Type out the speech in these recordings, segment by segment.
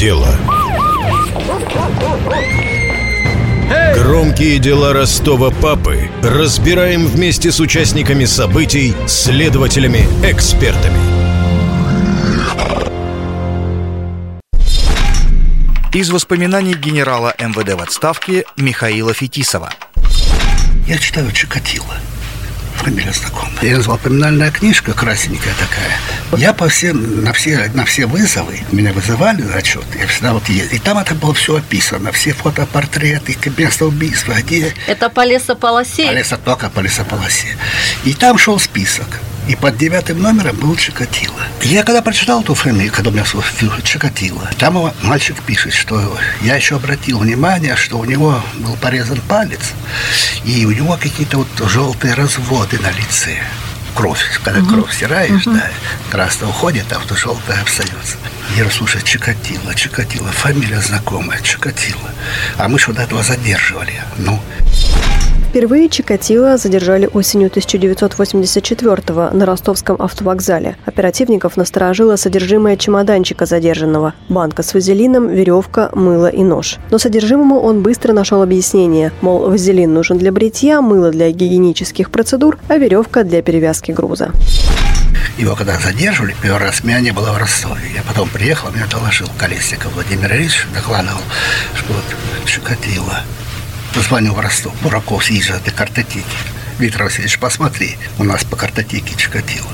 дело. Громкие дела Ростова папы разбираем вместе с участниками событий, следователями, экспертами. Из воспоминаний генерала МВД в отставке Михаила Фетисова. Я читаю Чикатило фамилия знакомая. Я назвал поминальная книжка красненькая такая. Я по всем, на все, на все вызовы, меня вызывали на отчет, я всегда вот ездил. И там это было все описано, все фотопортреты, место убийства, где... Это по лесополосе? По только по лесополосе. И там шел список. И под девятым номером был Чикатило. Я когда прочитал эту фамилию, когда у меня Чикатило, там мальчик пишет, что я еще обратил внимание, что у него был порезан палец, и у него какие-то вот желтые разводы на лице кровь, когда угу. кровь стираешь, угу. да, красная уходит, а вот желтая остается. Я говорю, слушай, Чикатило, Чикатило, фамилия знакомая, Чикатило. А мы что до этого задерживали. Ну, Впервые Чикатило задержали осенью 1984-го на ростовском автовокзале. Оперативников насторожило содержимое чемоданчика задержанного – банка с вазелином, веревка, мыло и нож. Но содержимому он быстро нашел объяснение, мол, вазелин нужен для бритья, мыло для гигиенических процедур, а веревка для перевязки груза. Его когда задерживали, первый раз меня не было в Ростове. Я потом приехал, меня доложил Колесников Владимир Ильич, докладывал, что вот Чикатило позвонил в Ростов. Бураков съезжает до картотеки. Виктор Васильевич, посмотри, у нас по картотеке Чикатило.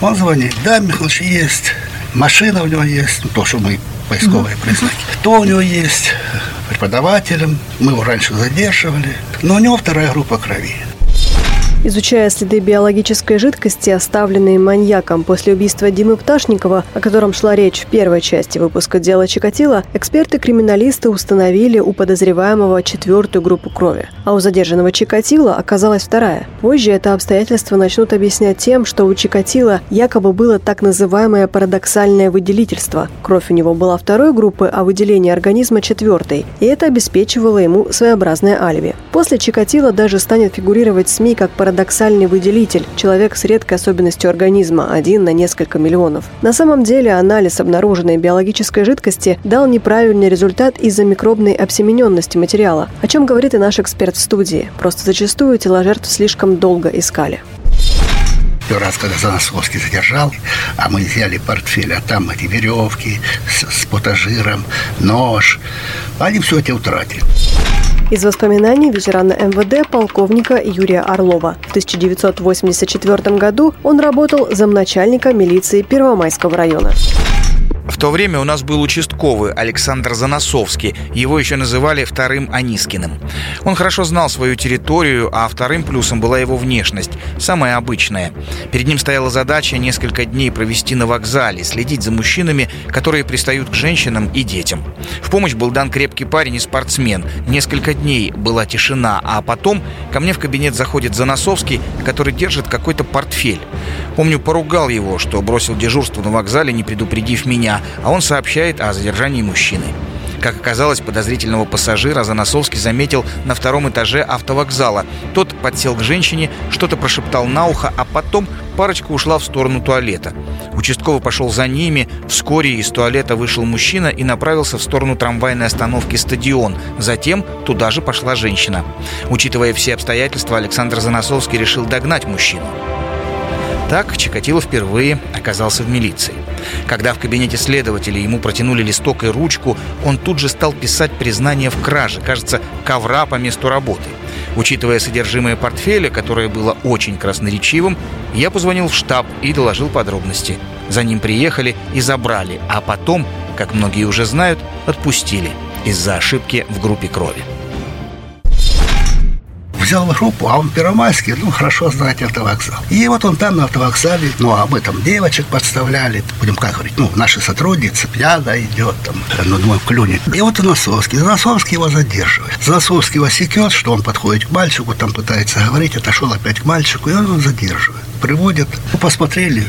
Он звонит, да, Михайлович, есть. Машина у него есть, ну, то, что мы поисковые признаки. То у него есть преподавателем, мы его раньше задерживали, но у него вторая группа крови. Изучая следы биологической жидкости, оставленные маньяком после убийства Димы Пташникова, о котором шла речь в первой части выпуска дела Чикатило, эксперты-криминалисты установили у подозреваемого четвертую группу крови, а у задержанного Чикатило оказалась вторая. Позже это обстоятельство начнут объяснять тем, что у Чикатило якобы было так называемое парадоксальное выделительство. Кровь у него была второй группы, а выделение организма четвертой, и это обеспечивало ему своеобразное алиби. После Чикатило даже станет фигурировать в СМИ как парадоксальное парадоксальный выделитель, человек с редкой особенностью организма, один на несколько миллионов. На самом деле анализ обнаруженной биологической жидкости дал неправильный результат из-за микробной обсемененности материала, о чем говорит и наш эксперт в студии. Просто зачастую тела жертв слишком долго искали. Первый раз, когда Заносовский задержал, а мы взяли портфель, а там эти веревки с, с потажиром, нож, они все эти утратили. Из воспоминаний ветерана МВД полковника Юрия Орлова. В 1984 году он работал замначальника милиции Первомайского района. В то время у нас был участковый Александр Заносовский. Его еще называли вторым Анискиным. Он хорошо знал свою территорию, а вторым плюсом была его внешность, самая обычная. Перед ним стояла задача несколько дней провести на вокзале, следить за мужчинами, которые пристают к женщинам и детям. В помощь был дан крепкий парень и спортсмен. Несколько дней была тишина, а потом ко мне в кабинет заходит Заносовский, который держит какой-то портфель. Помню, поругал его, что бросил дежурство на вокзале, не предупредив меня, а он сообщает о задержании мужчины. Как оказалось, подозрительного пассажира Заносовский заметил на втором этаже автовокзала. Тот подсел к женщине, что-то прошептал на ухо, а потом парочка ушла в сторону туалета. Участковый пошел за ними. Вскоре из туалета вышел мужчина и направился в сторону трамвайной остановки «Стадион». Затем туда же пошла женщина. Учитывая все обстоятельства, Александр Заносовский решил догнать мужчину. Так Чикатило впервые оказался в милиции. Когда в кабинете следователя ему протянули листок и ручку, он тут же стал писать признание в краже, кажется, ковра по месту работы. Учитывая содержимое портфеля, которое было очень красноречивым, я позвонил в штаб и доложил подробности. За ним приехали и забрали, а потом, как многие уже знают, отпустили из-за ошибки в группе крови взял группу, а он первомайский, ну, хорошо знает автовокзал. И вот он там на автовокзале, ну, мы там девочек подставляли, будем как говорить, ну, наши сотрудницы, пьяна идет там, ну, думаю, клюнет. И вот Носовский, Носовский его задерживает. Носовский его секет, что он подходит к мальчику, там пытается говорить, отошел опять к мальчику, и он его задерживает. Приводит, ну, посмотрели,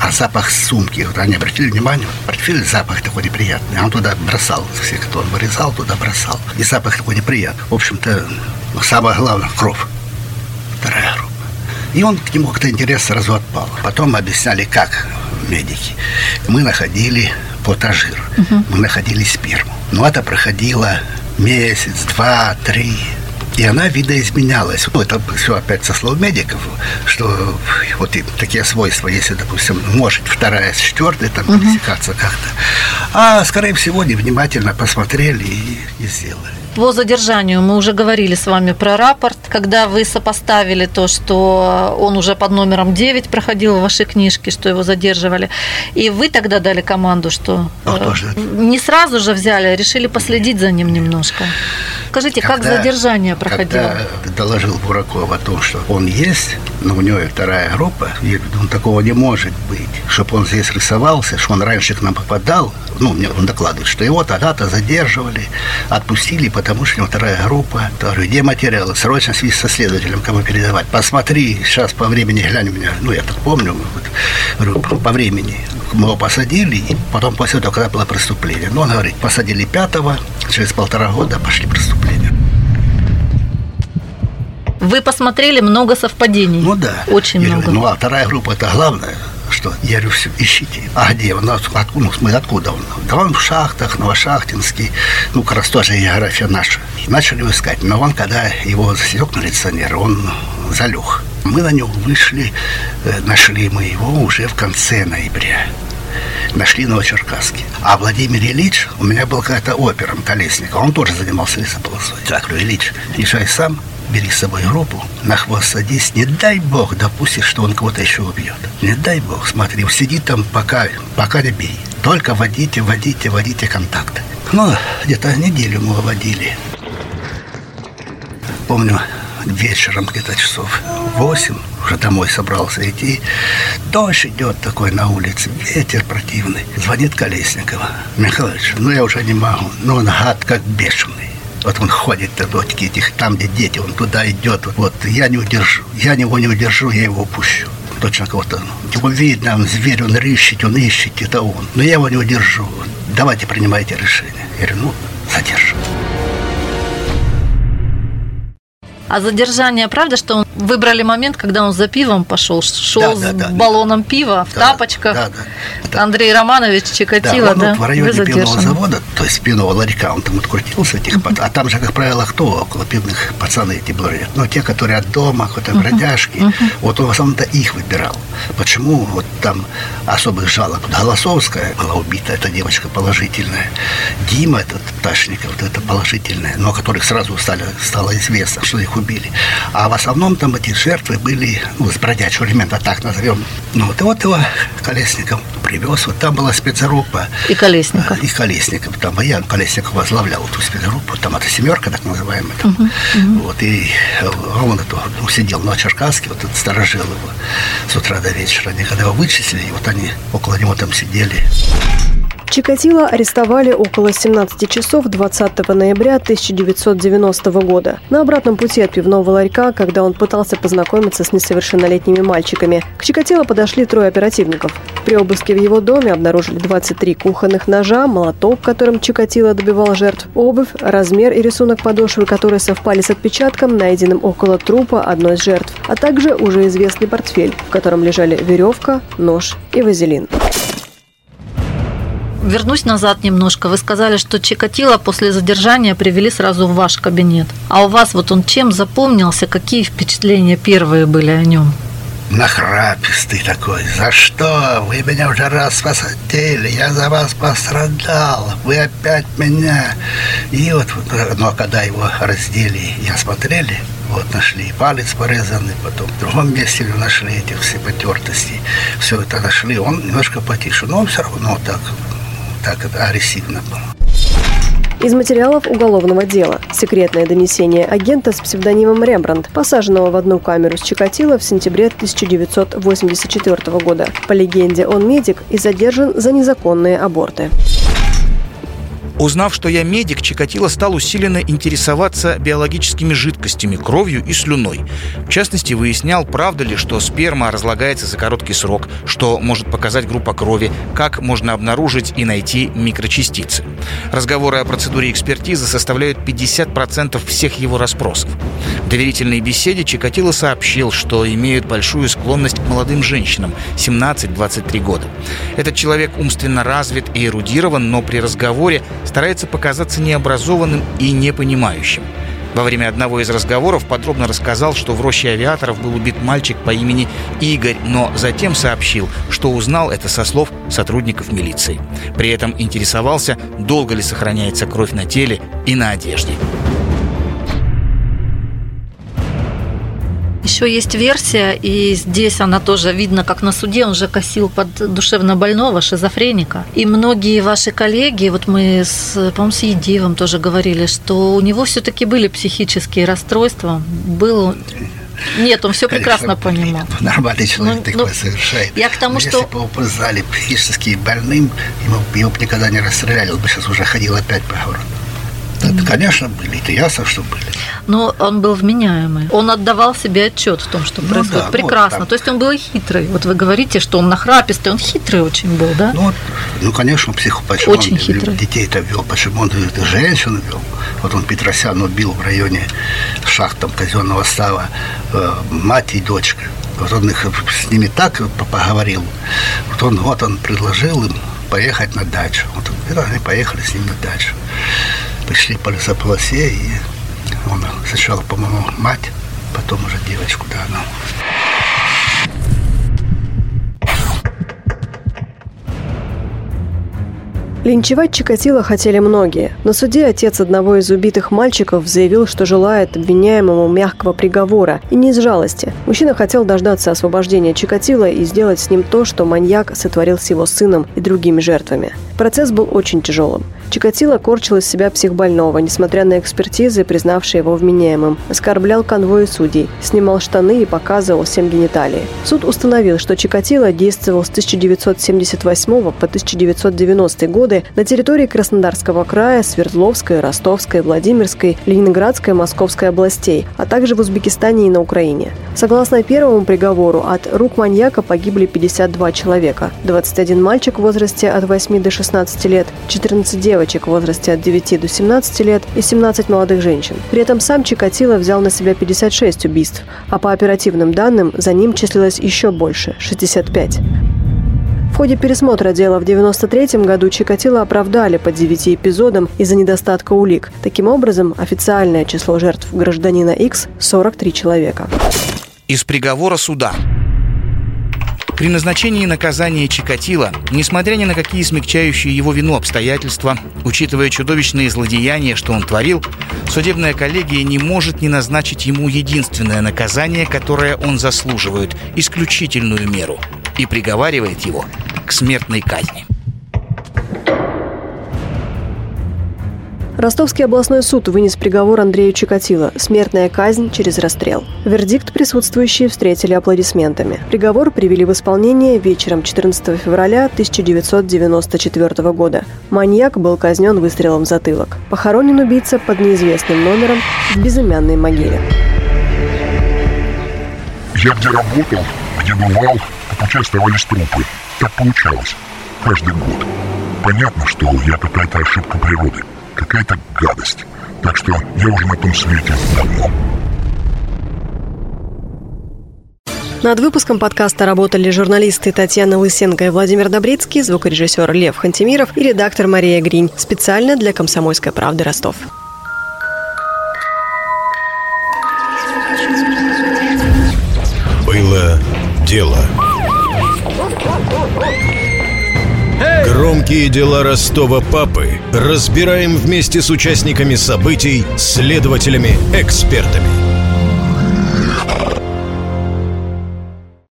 а запах сумки, вот они обратили внимание, портфель запах такой неприятный. А он туда бросал, всех, кто он вырезал, туда бросал. И запах такой неприятный. В общем-то, но самое главное – кровь. Вторая группа. И он к нему как-то интерес сразу отпал. Потом объясняли, как медики. Мы находили платажир. Угу. Мы находили сперму. Но это проходило месяц, два, три. И она видоизменялась. Ну, это все опять со слов медиков, что вот такие свойства, если, допустим, может вторая с четвертой там угу. пересекаться как-то. А, скорее всего, невнимательно посмотрели и, и сделали. По задержанию мы уже говорили с вами про рапорт, когда вы сопоставили то, что он уже под номером 9 проходил в вашей книжке, что его задерживали. И вы тогда дали команду, что э, не сразу же взяли, а решили последить за ним немножко. Скажите, когда, как задержание проходило? Когда доложил Бураков о том, что он есть, но у него вторая группа, и он такого не может быть, чтобы он здесь рисовался, что он раньше к нам попадал, ну, мне он докладывает, что его тогда-то задерживали, отпустили, потому что у него вторая группа. Говорю, где материалы? Срочно связь со следователем, кому передавать. Посмотри, сейчас по времени глянь меня, ну, я так помню, вот, говорю, по времени. Мы его посадили, и потом после этого, когда было преступление. Ну, он говорит, посадили пятого, через полтора года пошли преступления. Вы посмотрели много совпадений. Ну да. Очень я много. ну а вторая группа это главное что я говорю, все, ищите. А где он? Откуда, ну, мы откуда он? Да он в шахтах, Новошахтинский. Ну, как раз тоже география наша. И начали искать. Но он, когда его засек милиционер, он залег. Мы на него вышли, э, нашли мы его уже в конце ноября нашли Новочеркасске. А Владимир Ильич, у меня был какая-то опера Колесникова, он тоже занимался лесополосой. Так, говорю, Ильич, езжай сам, бери с собой группу, на хвост садись, не дай бог допустишь, что он кого-то еще убьет. Не дай бог, смотри, сиди там пока, пока не бей. Только водите, водите, водите контакты. Ну, где-то неделю мы водили. Помню, вечером где-то часов восемь уже домой собрался идти. Дождь идет такой на улице, ветер противный. Звонит Колесникова. Михайлович, ну я уже не могу. Ну он гад как бешеный. Вот он ходит до дочки этих, там, где дети, он туда идет. Вот я не удержу, я его не удержу, я его пущу. Точно кого-то. Его видно, он зверь, он ищет, он ищет, это он. Но я его не удержу. Давайте принимайте решение. Я говорю, ну, задержим. А задержание, правда, что он выбрали момент, когда он за пивом пошел, шел да, с да, баллоном пива в да, тапочках. Да, да. Андрей Романович Чикатило, да? Он да? Вот в районе пивного завода, то есть пивного ларька, он там открутился, этих, uh-huh. а там же, как правило, кто около пивных пацаны эти были? Ну, те, которые от дома, какой-то uh-huh. бродяжки. Uh-huh. Вот он в основном-то их выбирал. Почему? Вот там особых жалоб. Голосовская была убита, эта девочка положительная. Дима, этот Ташников, вот это положительная, но о которых сразу стали, стало известно, что их убили. А в основном там эти жертвы были, ну, с бродячего элемента, так назовем. Ну, вот, и вот его Колесников привез, вот там была спецгруппа. И Колесников. И Колесников, там Баян Колесников возглавлял эту спецгруппу, там это семерка, так называемая. Там. Uh-huh, uh-huh. Вот, и он это, ну, сидел на Черкасске, вот этот сторожил его с утра до вечера. Они когда его вычислили, вот они около него там сидели. Чикатило арестовали около 17 часов 20 ноября 1990 года. На обратном пути от пивного ларька, когда он пытался познакомиться с несовершеннолетними мальчиками, к Чикатило подошли трое оперативников. При обыске в его доме обнаружили 23 кухонных ножа, молоток, которым Чикатило добивал жертв, обувь, размер и рисунок подошвы, которые совпали с отпечатком, найденным около трупа одной из жертв, а также уже известный портфель, в котором лежали веревка, нож и вазелин вернусь назад немножко. Вы сказали, что Чикатило после задержания привели сразу в ваш кабинет. А у вас вот он чем запомнился? Какие впечатления первые были о нем? нахрапистый такой. За что? Вы меня уже раз посадили, я за вас пострадал, вы опять меня. И вот, а когда его раздели и осмотрели, вот нашли палец порезанный, потом в другом месте нашли эти все потертости. Все это нашли, он немножко потише, но он все равно так так это агрессивно было. Из материалов уголовного дела. Секретное донесение агента с псевдонимом Рембрандт, посаженного в одну камеру с Чикатило в сентябре 1984 года. По легенде, он медик и задержан за незаконные аборты. Узнав, что я медик, Чикатило стал усиленно интересоваться биологическими жидкостями, кровью и слюной. В частности, выяснял, правда ли, что сперма разлагается за короткий срок, что может показать группа крови, как можно обнаружить и найти микрочастицы. Разговоры о процедуре экспертизы составляют 50% всех его расспросов. В доверительной беседе Чикатило сообщил, что имеют большую склонность к молодым женщинам 17-23 года. Этот человек умственно развит и эрудирован, но при разговоре старается показаться необразованным и непонимающим. Во время одного из разговоров подробно рассказал, что в роще авиаторов был убит мальчик по имени Игорь, но затем сообщил, что узнал это со слов сотрудников милиции. При этом интересовался, долго ли сохраняется кровь на теле и на одежде. Еще есть версия, и здесь она тоже видно, как на суде он же косил под душевно больного, шизофреника. И многие ваши коллеги, вот мы с, по-моему, с Едивом тоже говорили, что у него все-таки были психические расстройства, был нет, он все Конечно, прекрасно понимал. Нормальный человек ну, такое ну, совершает. Я к тому, Но что... Если бы его знали психически больным, ему, его бы никогда не расстреляли, он бы сейчас уже ходил опять по городу. Это, конечно, были, это ясно, что были. Но он был вменяемый. Он отдавал себе отчет в том, что ну, происходит. Да, Прекрасно. Вот, То есть он был хитрый. Вот вы говорите, что он нахрапистый, он хитрый очень был, да? Ну, ну конечно, психу, почему очень он хитрый. детей-то вел, почему он женщин вел. Вот он Петросян убил в районе шахт там, казенного става э, мать и дочка. Вот он их с ними так поговорил. Вот он, вот он предложил им поехать на дачу. Вот, и они поехали с ним на дачу пришли по лесополосе, и он сначала, по-моему, мать, потом уже девочку, да, ну. Линчевать Чикатило хотели многие. На суде отец одного из убитых мальчиков заявил, что желает обвиняемому мягкого приговора и не из жалости. Мужчина хотел дождаться освобождения Чикатило и сделать с ним то, что маньяк сотворил с его сыном и другими жертвами. Процесс был очень тяжелым. Чикатило корчил из себя психбольного, несмотря на экспертизы, признавшие его вменяемым. Оскорблял конвой судей, снимал штаны и показывал всем гениталии. Суд установил, что Чикатило действовал с 1978 по 1990 годы на территории Краснодарского края, Свердловской, Ростовской, Владимирской, Ленинградской, Московской областей, а также в Узбекистане и на Украине. Согласно первому приговору, от рук маньяка погибли 52 человека. 21 мальчик в возрасте от 8 до 16 лет, 14 девочек девочек в возрасте от 9 до 17 лет и 17 молодых женщин. При этом сам Чикатило взял на себя 56 убийств, а по оперативным данным за ним числилось еще больше – 65. В ходе пересмотра дела в 1993 году Чикатило оправдали по 9 эпизодам из-за недостатка улик. Таким образом, официальное число жертв гражданина X – 43 человека. Из приговора суда при назначении наказания Чикатило, несмотря ни на какие смягчающие его вину обстоятельства, учитывая чудовищные злодеяния, что он творил, судебная коллегия не может не назначить ему единственное наказание, которое он заслуживает, исключительную меру, и приговаривает его к смертной казни. Ростовский областной суд вынес приговор Андрею Чикатило – смертная казнь через расстрел. Вердикт присутствующие встретили аплодисментами. Приговор привели в исполнение вечером 14 февраля 1994 года. Маньяк был казнен выстрелом в затылок. Похоронен убийца под неизвестным номером в безымянной могиле. Я где работал, где бывал, по пути оставались трупы. Так получалось. Каждый год. Понятно, что я какая-то ошибка природы какая-то гадость. Так что я уже на том свете давно. Над выпуском подкаста работали журналисты Татьяна Лысенко и Владимир Добрицкий, звукорежиссер Лев Хантимиров и редактор Мария Гринь. Специально для «Комсомольской правды» Ростов. Было дело. Громкие дела Ростова папы разбираем вместе с участниками событий, следователями, экспертами –